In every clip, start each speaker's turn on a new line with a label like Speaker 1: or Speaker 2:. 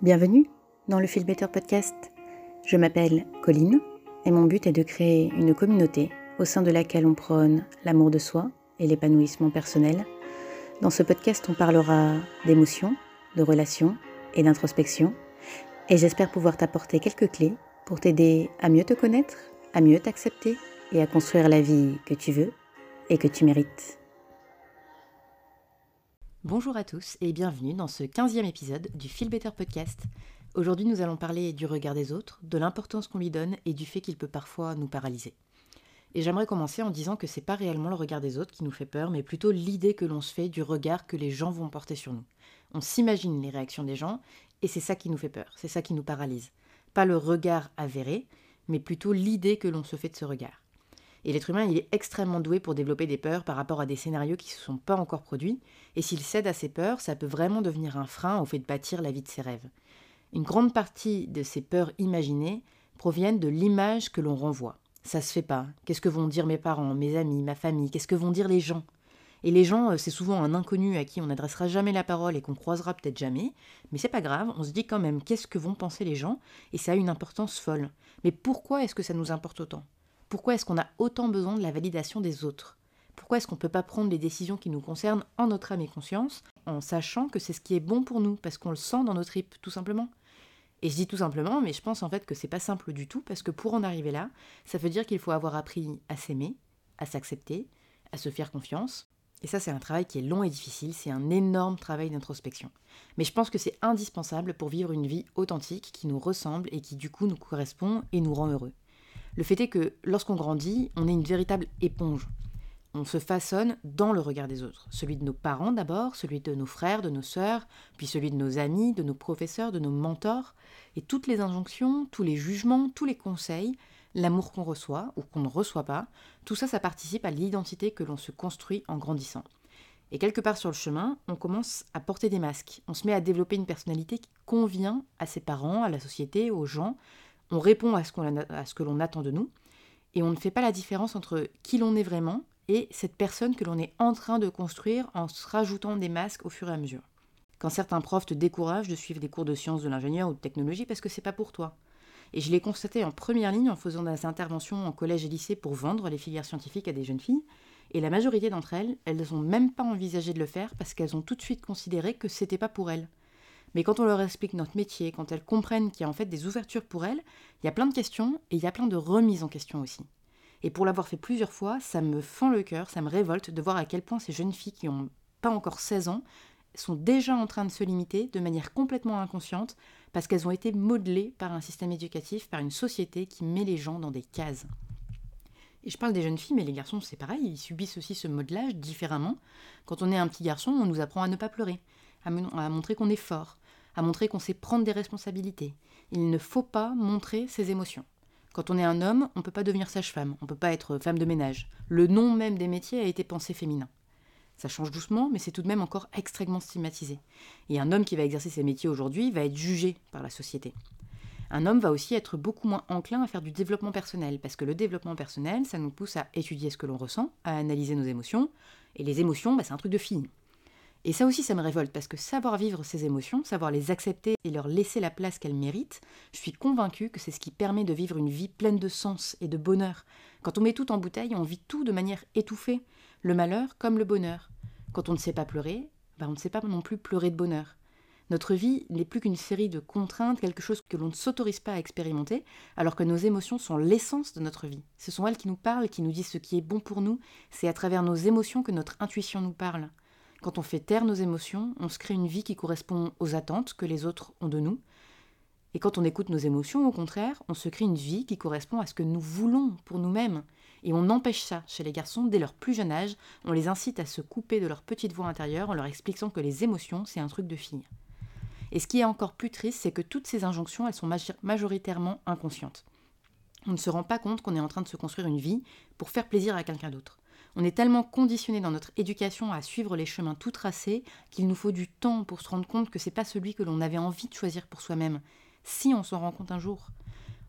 Speaker 1: Bienvenue dans le Feel Better Podcast. Je m'appelle Colline et mon but est de créer une communauté au sein de laquelle on prône l'amour de soi et l'épanouissement personnel. Dans ce podcast, on parlera d'émotions, de relations et d'introspection. Et j'espère pouvoir t'apporter quelques clés pour t'aider à mieux te connaître, à mieux t'accepter et à construire la vie que tu veux et que tu mérites.
Speaker 2: Bonjour à tous et bienvenue dans ce 15e épisode du Feel Better Podcast. Aujourd'hui nous allons parler du regard des autres, de l'importance qu'on lui donne et du fait qu'il peut parfois nous paralyser. Et j'aimerais commencer en disant que c'est pas réellement le regard des autres qui nous fait peur, mais plutôt l'idée que l'on se fait du regard que les gens vont porter sur nous. On s'imagine les réactions des gens et c'est ça qui nous fait peur, c'est ça qui nous paralyse. Pas le regard avéré, mais plutôt l'idée que l'on se fait de ce regard. Et l'être humain, il est extrêmement doué pour développer des peurs par rapport à des scénarios qui ne se sont pas encore produits, et s'il cède à ces peurs, ça peut vraiment devenir un frein au fait de bâtir la vie de ses rêves. Une grande partie de ces peurs imaginées proviennent de l'image que l'on renvoie. Ça se fait pas. Qu'est-ce que vont dire mes parents, mes amis, ma famille? Qu'est-ce que vont dire les gens? Et les gens, euh, c'est souvent un inconnu à qui on n'adressera jamais la parole et qu'on croisera peut-être jamais, mais c'est pas grave, on se dit quand même qu'est-ce que vont penser les gens, et ça a une importance folle. Mais pourquoi est-ce que ça nous importe autant? Pourquoi est-ce qu'on a autant besoin de la validation des autres? Pourquoi est-ce qu'on ne peut pas prendre les décisions qui nous concernent en notre âme et conscience, en sachant que c'est ce qui est bon pour nous, parce qu'on le sent dans nos tripes, tout simplement? Et je dis tout simplement, mais je pense en fait que c'est pas simple du tout, parce que pour en arriver là, ça veut dire qu'il faut avoir appris à s'aimer, à s'accepter, à se faire confiance. Et ça, c'est un travail qui est long et difficile, c'est un énorme travail d'introspection. Mais je pense que c'est indispensable pour vivre une vie authentique qui nous ressemble et qui du coup nous correspond et nous rend heureux. Le fait est que lorsqu'on grandit, on est une véritable éponge. On se façonne dans le regard des autres, celui de nos parents d'abord, celui de nos frères, de nos sœurs, puis celui de nos amis, de nos professeurs, de nos mentors, et toutes les injonctions, tous les jugements, tous les conseils, l'amour qu'on reçoit ou qu'on ne reçoit pas, tout ça, ça participe à l'identité que l'on se construit en grandissant. Et quelque part sur le chemin, on commence à porter des masques, on se met à développer une personnalité qui convient à ses parents, à la société, aux gens, on répond à ce, que l'on attend de nous, et on ne fait pas la différence entre qui l'on est vraiment et cette personne que l'on est en train de construire en se rajoutant des masques au fur et à mesure. Quand certains profs te découragent de suivre des cours de sciences de l'ingénieur ou de technologie parce que c'est pas pour toi. Et je l'ai constaté en première ligne en faisant des interventions en collège et lycée pour vendre les filières scientifiques à des jeunes filles. Et la majorité d'entre elles, elles n'ont même pas envisagé de le faire parce qu'elles ont tout de suite considéré que c'était pas pour elles. Mais quand on leur explique notre métier, quand elles comprennent qu'il y a en fait des ouvertures pour elles, il y a plein de questions et il y a plein de remises en question aussi. Et pour l'avoir fait plusieurs fois, ça me fend le cœur, ça me révolte de voir à quel point ces jeunes filles qui n'ont pas encore 16 ans sont déjà en train de se limiter de manière complètement inconsciente parce qu'elles ont été modelées par un système éducatif, par une société qui met les gens dans des cases. Et je parle des jeunes filles, mais les garçons, c'est pareil, ils subissent aussi ce modelage différemment. Quand on est un petit garçon, on nous apprend à ne pas pleurer, à, montrer qu'on est fort, à montrer qu'on sait prendre des responsabilités. Il ne faut pas montrer ses émotions. Quand on est un homme, on ne peut pas devenir sage-femme, on ne peut pas être femme de ménage. Le nom même des métiers a été pensé féminin. Ça change doucement, mais c'est tout de même encore extrêmement stigmatisé. Et un homme qui va exercer ces métiers aujourd'hui va être jugé par la société. Un homme va aussi être beaucoup moins enclin à faire du développement personnel, parce que le développement personnel, ça nous pousse à étudier ce que l'on ressent, à analyser nos émotions, et les émotions, bah, c'est un truc de fille. Et ça aussi, ça me révolte, parce que savoir vivre ces émotions, savoir les accepter et leur laisser la place qu'elles méritent, je suis convaincue que c'est ce qui permet de vivre une vie pleine de sens et de bonheur. Quand on met tout en bouteille, on vit tout de manière étouffée, le malheur comme le bonheur. Quand on ne sait pas pleurer, ben on ne sait pas non plus pleurer de bonheur. Notre vie n'est plus qu'une série de contraintes, quelque chose que l'on ne s'autorise pas à expérimenter, alors que nos émotions sont l'essence de notre vie. Ce sont elles qui nous parlent, qui nous disent ce qui est bon pour nous, c'est à travers nos émotions que notre intuition nous parle. Quand on fait taire nos émotions, on se crée une vie qui correspond aux attentes que les autres ont de nous. Et quand on écoute nos émotions, au contraire, on se crée une vie qui correspond à ce que nous voulons pour nous-mêmes. Et on empêche ça chez les garçons dès leur plus jeune âge. On les incite à se couper de leur petite voix intérieure en leur expliquant que les émotions, c'est un truc de fille. Et ce qui est encore plus triste, c'est que toutes ces injonctions, elles sont majoritairement inconscientes. On ne se rend pas compte qu'on est en train de se construire une vie pour faire plaisir à quelqu'un d'autre. On est tellement conditionné dans notre éducation à suivre les chemins tout tracés qu'il nous faut du temps pour se rendre compte que c'est pas celui que l'on avait envie de choisir pour soi-même. Si on s'en rend compte un jour,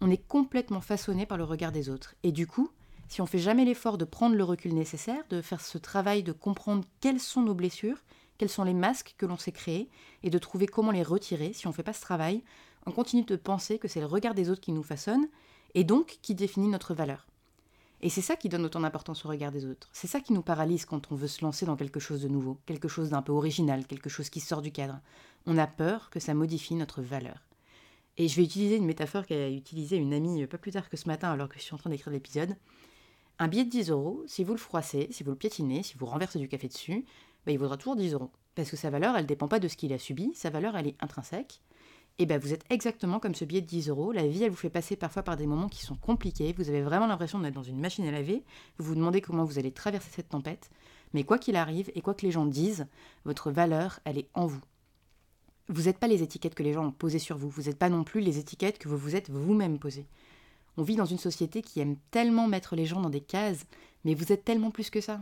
Speaker 2: on est complètement façonné par le regard des autres. Et du coup, si on fait jamais l'effort de prendre le recul nécessaire, de faire ce travail de comprendre quelles sont nos blessures, quels sont les masques que l'on s'est créés, et de trouver comment les retirer si on ne fait pas ce travail, on continue de penser que c'est le regard des autres qui nous façonne, et donc qui définit notre valeur. Et c'est ça qui donne autant d'importance au regard des autres. C'est ça qui nous paralyse quand on veut se lancer dans quelque chose de nouveau, quelque chose d'un peu original, quelque chose qui sort du cadre. On a peur que ça modifie notre valeur. Et je vais utiliser une métaphore qu'a utilisée une amie pas plus tard que ce matin alors que je suis en train d'écrire l'épisode. Un billet de 10 euros, si vous le froissez, si vous le piétinez, si vous renversez du café dessus, bah, il vaudra toujours 10 euros. Parce que sa valeur, elle ne dépend pas de ce qu'il a subi, sa valeur, elle est intrinsèque. Et bien, vous êtes exactement comme ce billet de 10 euros. La vie, elle vous fait passer parfois par des moments qui sont compliqués. Vous avez vraiment l'impression d'être dans une machine à laver. Vous vous demandez comment vous allez traverser cette tempête. Mais quoi qu'il arrive et quoi que les gens disent, votre valeur, elle est en vous. Vous n'êtes pas les étiquettes que les gens ont posées sur vous. Vous n'êtes pas non plus les étiquettes que vous vous êtes vous-même posées. On vit dans une société qui aime tellement mettre les gens dans des cases, mais vous êtes tellement plus que ça.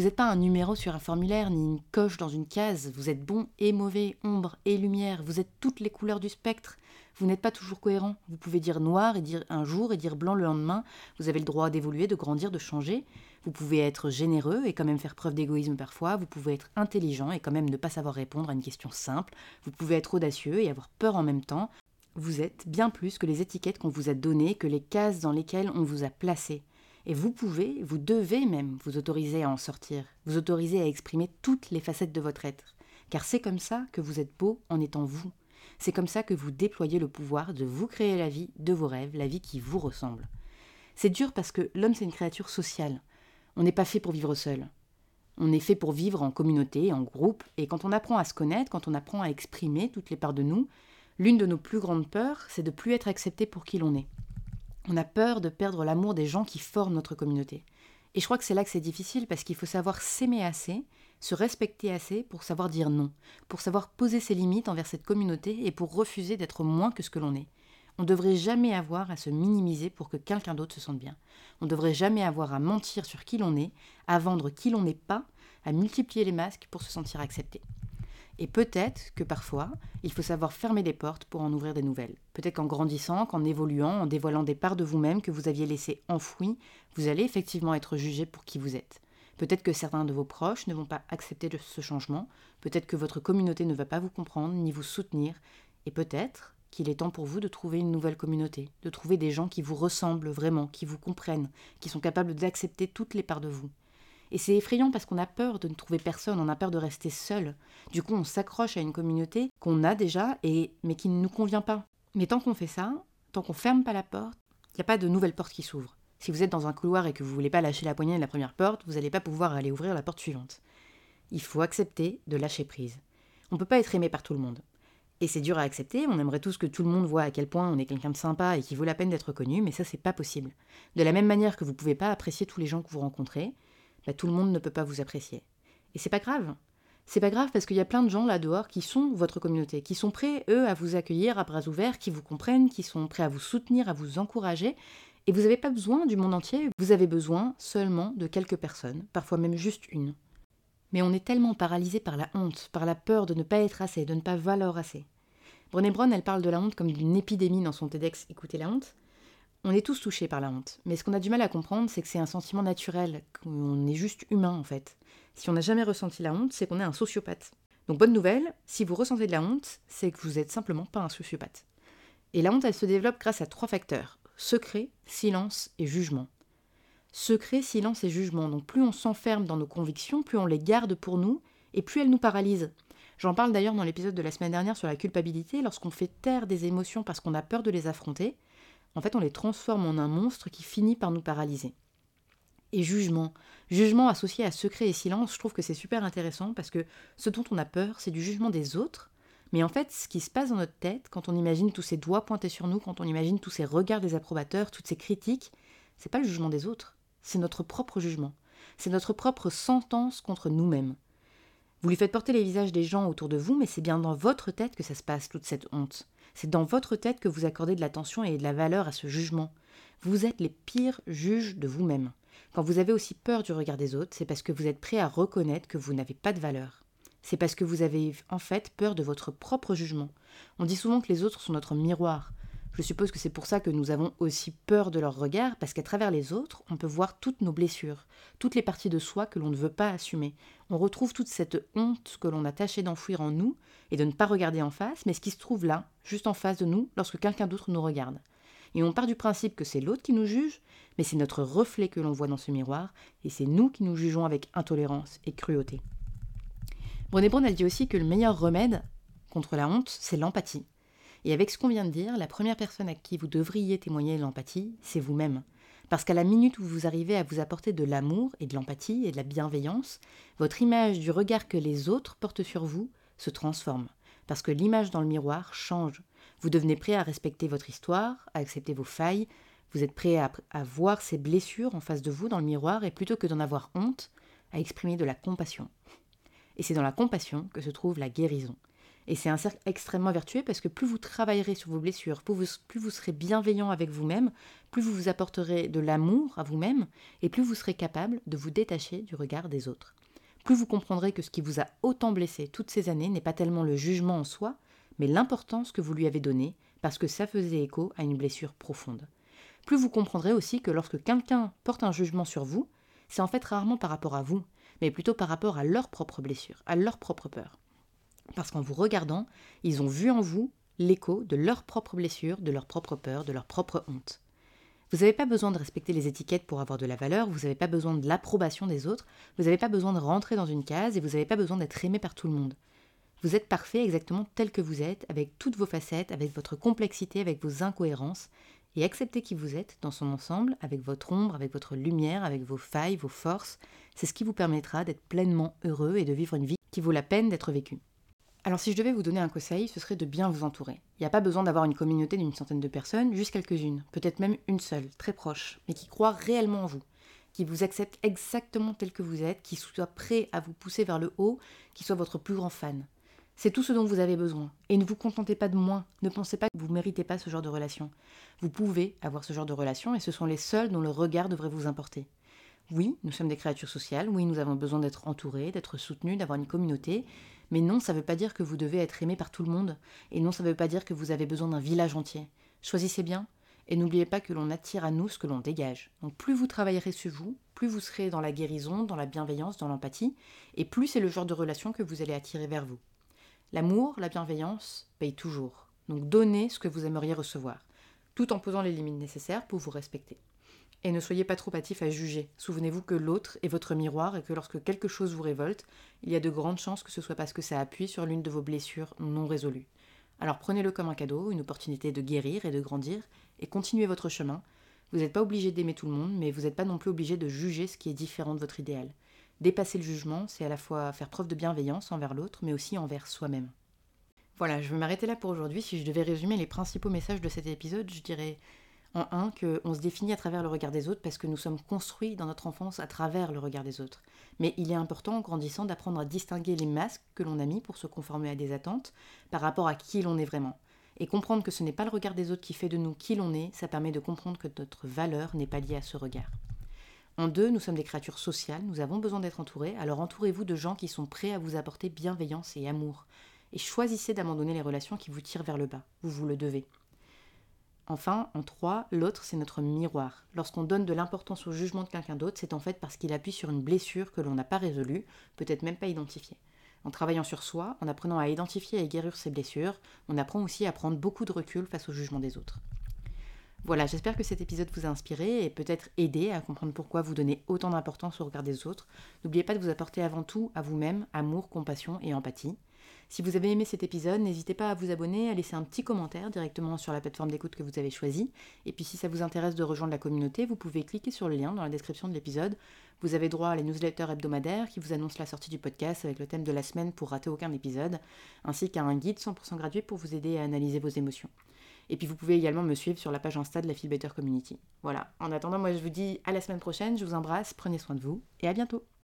Speaker 2: Vous n'êtes pas un numéro sur un formulaire ni une coche dans une case. Vous êtes bon et mauvais, ombre et lumière. Vous êtes toutes les couleurs du spectre. Vous n'êtes pas toujours cohérent. Vous pouvez dire noir et dire un jour et dire blanc le lendemain. Vous avez le droit d'évoluer, de grandir, de changer. Vous pouvez être généreux et quand même faire preuve d'égoïsme parfois. Vous pouvez être intelligent et quand même ne pas savoir répondre à une question simple. Vous pouvez être audacieux et avoir peur en même temps. Vous êtes bien plus que les étiquettes qu'on vous a données, que les cases dans lesquelles on vous a placé. Et vous pouvez, vous devez même vous autoriser à en sortir, vous autoriser à exprimer toutes les facettes de votre être. Car c'est comme ça que vous êtes beau en étant vous. C'est comme ça que vous déployez le pouvoir de vous créer la vie de vos rêves, la vie qui vous ressemble. C'est dur parce que l'homme c'est une créature sociale. On n'est pas fait pour vivre seul. On est fait pour vivre en communauté, en groupe, et quand on apprend à se connaître, quand on apprend à exprimer toutes les parts de nous, l'une de nos plus grandes peurs, c'est de plus être accepté pour qui l'on est. On a peur de perdre l'amour des gens qui forment notre communauté. Et je crois que c'est là que c'est difficile parce qu'il faut savoir s'aimer assez, se respecter assez pour savoir dire non, pour savoir poser ses limites envers cette communauté et pour refuser d'être moins que ce que l'on est. On ne devrait jamais avoir à se minimiser pour que quelqu'un d'autre se sente bien. On ne devrait jamais avoir à mentir sur qui l'on est, à vendre qui l'on n'est pas, à multiplier les masques pour se sentir accepté. Et peut-être que parfois, il faut savoir fermer des portes pour en ouvrir des nouvelles. Peut-être qu'en grandissant, qu'en évoluant, en dévoilant des parts de vous-même que vous aviez laissées enfouies, vous allez effectivement être jugé pour qui vous êtes. Peut-être que certains de vos proches ne vont pas accepter ce changement, peut-être que votre communauté ne va pas vous comprendre ni vous soutenir, et peut-être qu'il est temps pour vous de trouver une nouvelle communauté, de trouver des gens qui vous ressemblent vraiment, qui vous comprennent, qui sont capables d'accepter toutes les parts de vous. Et c'est effrayant parce qu'on a peur de ne trouver personne, on a peur de rester seul. Du coup, on s'accroche à une communauté qu'on a déjà, et, mais qui ne nous convient pas. Mais tant qu'on fait ça, tant qu'on ferme pas la porte, il n'y a pas de nouvelle porte qui s'ouvre. Si vous êtes dans un couloir et que vous voulez pas lâcher la poignée de la première porte, vous n'allez pas pouvoir aller ouvrir la porte suivante. Il faut accepter de lâcher prise. On ne peut pas être aimé par tout le monde. Et c'est dur à accepter, on aimerait tous que tout le monde voit à quel point on est quelqu'un de sympa et qui vaut la peine d'être connu, mais ça c'est pas possible. De la même manière que vous pouvez pas apprécier tous les gens que vous rencontrez, bah, tout le monde ne peut pas vous apprécier. Et c'est pas grave. C'est pas grave parce qu'il y a plein de gens là dehors qui sont votre communauté, qui sont prêts, eux, à vous accueillir à bras ouverts, qui vous comprennent, qui sont prêts à vous soutenir, à vous encourager. Et vous n'avez pas besoin du monde entier, vous avez besoin seulement de quelques personnes, parfois même juste une. Mais on est tellement paralysé par la honte, par la peur de ne pas être assez, de ne pas valoir assez. Brené Brown, elle parle de la honte comme d'une épidémie dans son TEDx Écoutez la honte. On est tous touchés par la honte, mais ce qu'on a du mal à comprendre, c'est que c'est un sentiment naturel, qu'on est juste humain en fait. Si on n'a jamais ressenti la honte, c'est qu'on est un sociopathe. Donc bonne nouvelle, si vous ressentez de la honte, c'est que vous n'êtes simplement pas un sociopathe. Et la honte, elle se développe grâce à trois facteurs secret, silence et jugement. Secret, silence et jugement. Donc plus on s'enferme dans nos convictions, plus on les garde pour nous, et plus elles nous paralysent. J'en parle d'ailleurs dans l'épisode de la semaine dernière sur la culpabilité, lorsqu'on fait taire des émotions parce qu'on a peur de les affronter, en fait, on les transforme en un monstre qui finit par nous paralyser. Et jugement. Jugement associé à secret et silence, je trouve que c'est super intéressant parce que ce dont on a peur, c'est du jugement des autres. Mais en fait, ce qui se passe dans notre tête, quand on imagine tous ces doigts pointés sur nous, quand on imagine tous ces regards des approbateurs, toutes ces critiques, c'est pas le jugement des autres, c'est notre propre jugement. C'est notre propre sentence contre nous-mêmes. Vous lui faites porter les visages des gens autour de vous, mais c'est bien dans votre tête que ça se passe, toute cette honte. C'est dans votre tête que vous accordez de l'attention et de la valeur à ce jugement. Vous êtes les pires juges de vous-même. Quand vous avez aussi peur du regard des autres, c'est parce que vous êtes prêt à reconnaître que vous n'avez pas de valeur. C'est parce que vous avez en fait peur de votre propre jugement. On dit souvent que les autres sont notre miroir. Je suppose que c'est pour ça que nous avons aussi peur de leur regard, parce qu'à travers les autres, on peut voir toutes nos blessures, toutes les parties de soi que l'on ne veut pas assumer. On retrouve toute cette honte que l'on a tâché d'enfouir en nous et de ne pas regarder en face, mais ce qui se trouve là, juste en face de nous, lorsque quelqu'un d'autre nous regarde. Et on part du principe que c'est l'autre qui nous juge, mais c'est notre reflet que l'on voit dans ce miroir, et c'est nous qui nous jugeons avec intolérance et cruauté. Brené Brown, elle dit aussi que le meilleur remède contre la honte, c'est l'empathie. Et avec ce qu'on vient de dire, la première personne à qui vous devriez témoigner l'empathie, c'est vous-même. Parce qu'à la minute où vous arrivez à vous apporter de l'amour et de l'empathie et de la bienveillance, votre image du regard que les autres portent sur vous se transforme. Parce que l'image dans le miroir change. Vous devenez prêt à respecter votre histoire, à accepter vos failles, vous êtes prêt à, à voir ces blessures en face de vous dans le miroir et plutôt que d'en avoir honte, à exprimer de la compassion. Et c'est dans la compassion que se trouve la guérison. Et c'est un cercle extrêmement vertueux parce que plus vous travaillerez sur vos blessures, plus vous, serez bienveillant avec vous-même, plus vous vous apporterez de l'amour à vous-même, et plus vous serez capable de vous détacher du regard des autres. Plus vous comprendrez que ce qui vous a autant blessé toutes ces années n'est pas tellement le jugement en soi, mais l'importance que vous lui avez donnée, parce que ça faisait écho à une blessure profonde. Plus vous comprendrez aussi que lorsque quelqu'un porte un jugement sur vous, c'est en fait rarement par rapport à vous, mais plutôt par rapport à leur propre blessure, à leur propre peur. Parce qu'en vous regardant, ils ont vu en vous l'écho de leurs propres blessures, de leurs propres peurs, de leur propre honte. Vous n'avez pas besoin de respecter les étiquettes pour avoir de la valeur, vous n'avez pas besoin de l'approbation des autres, vous n'avez pas besoin de rentrer dans une case et vous n'avez pas besoin d'être aimé par tout le monde. Vous êtes parfait exactement tel que vous êtes, avec toutes vos facettes, avec votre complexité, avec vos incohérences, et accepter qui vous êtes dans son ensemble, avec votre ombre, avec votre lumière, avec vos failles, vos forces, c'est ce qui vous permettra d'être pleinement heureux et de vivre une vie qui vaut la peine d'être vécue. Alors si je devais vous donner un conseil, ce serait de bien vous entourer. Il n'y a pas besoin d'avoir une communauté d'une centaine de personnes, juste quelques-unes, peut-être même une seule, très proche, mais qui croit réellement en vous, qui vous accepte exactement tel que vous êtes, qui soit prêt à vous pousser vers le haut, qui soit votre plus grand fan. C'est tout ce dont vous avez besoin. Et ne vous contentez pas de moins. Ne pensez pas que vous ne méritez pas ce genre de relation. Vous pouvez avoir ce genre de relation et ce sont les seuls dont le regard devrait vous importer. Oui, nous sommes des créatures sociales, oui, nous avons besoin d'être entourés, d'être soutenus, d'avoir une communauté, mais non, ça ne veut pas dire que vous devez être aimé par tout le monde, et non, ça ne veut pas dire que vous avez besoin d'un village entier. Choisissez bien, et n'oubliez pas que l'on attire à nous ce que l'on dégage. Donc plus vous travaillerez sur vous, plus vous serez dans la guérison, dans la bienveillance, dans l'empathie, et plus c'est le genre de relation que vous allez attirer vers vous. L'amour, la bienveillance paye toujours. Donc donnez ce que vous aimeriez recevoir, tout en posant les limites nécessaires pour vous respecter. Et ne soyez pas trop hâtif à juger. Souvenez-vous que l'autre est votre miroir et que lorsque quelque chose vous révolte, il y a de grandes chances que ce soit parce que ça appuie sur l'une de vos blessures non résolues. Alors prenez-le comme un cadeau, une opportunité de guérir et de grandir, et continuez votre chemin. Vous n'êtes pas obligé d'aimer tout le monde, mais vous n'êtes pas non plus obligé de juger ce qui est différent de votre idéal. Dépasser le jugement, c'est à la fois faire preuve de bienveillance envers l'autre, mais aussi envers soi-même. Voilà, je vais m'arrêter là pour aujourd'hui. Si je devais résumer les principaux messages de cet épisode, je dirais en un, qu'on se définit à travers le regard des autres parce que nous sommes construits dans notre enfance à travers le regard des autres. Mais il est important, en grandissant, d'apprendre à distinguer les masques que l'on a mis pour se conformer à des attentes par rapport à qui l'on est vraiment. Et comprendre que ce n'est pas le regard des autres qui fait de nous qui l'on est, ça permet de comprendre que notre valeur n'est pas liée à ce regard. En deux, nous sommes des créatures sociales, nous avons besoin d'être entourés, alors entourez-vous de gens qui sont prêts à vous apporter bienveillance et amour. Et choisissez d'abandonner les relations qui vous tirent vers le bas, vous vous le devez. Enfin, en trois, l'autre, c'est notre miroir. Lorsqu'on donne de l'importance au jugement de quelqu'un d'autre, c'est en fait parce qu'il appuie sur une blessure que l'on n'a pas résolue, peut-être même pas identifiée. En travaillant sur soi, en apprenant à identifier et guérir ses blessures, on apprend aussi à prendre beaucoup de recul face au jugement des autres. Voilà, j'espère que cet épisode vous a inspiré et peut-être aidé à comprendre pourquoi vous donnez autant d'importance au regard des autres. N'oubliez pas de vous apporter avant tout à vous-même amour, compassion et empathie. Si vous avez aimé cet épisode, n'hésitez pas à vous abonner, à laisser un petit commentaire directement sur la plateforme d'écoute que vous avez choisie. Et puis si ça vous intéresse de rejoindre la communauté, vous pouvez cliquer sur le lien dans la description de l'épisode. Vous avez droit à les newsletters hebdomadaires qui vous annoncent la sortie du podcast avec le thème de la semaine pour rater aucun épisode, ainsi qu'à un guide 100% gratuit pour vous aider à analyser vos émotions. Et puis vous pouvez également me suivre sur la page Insta de la Feel Community. Voilà, en attendant, moi je vous dis à la semaine prochaine, je vous embrasse, prenez soin de vous. Et à bientôt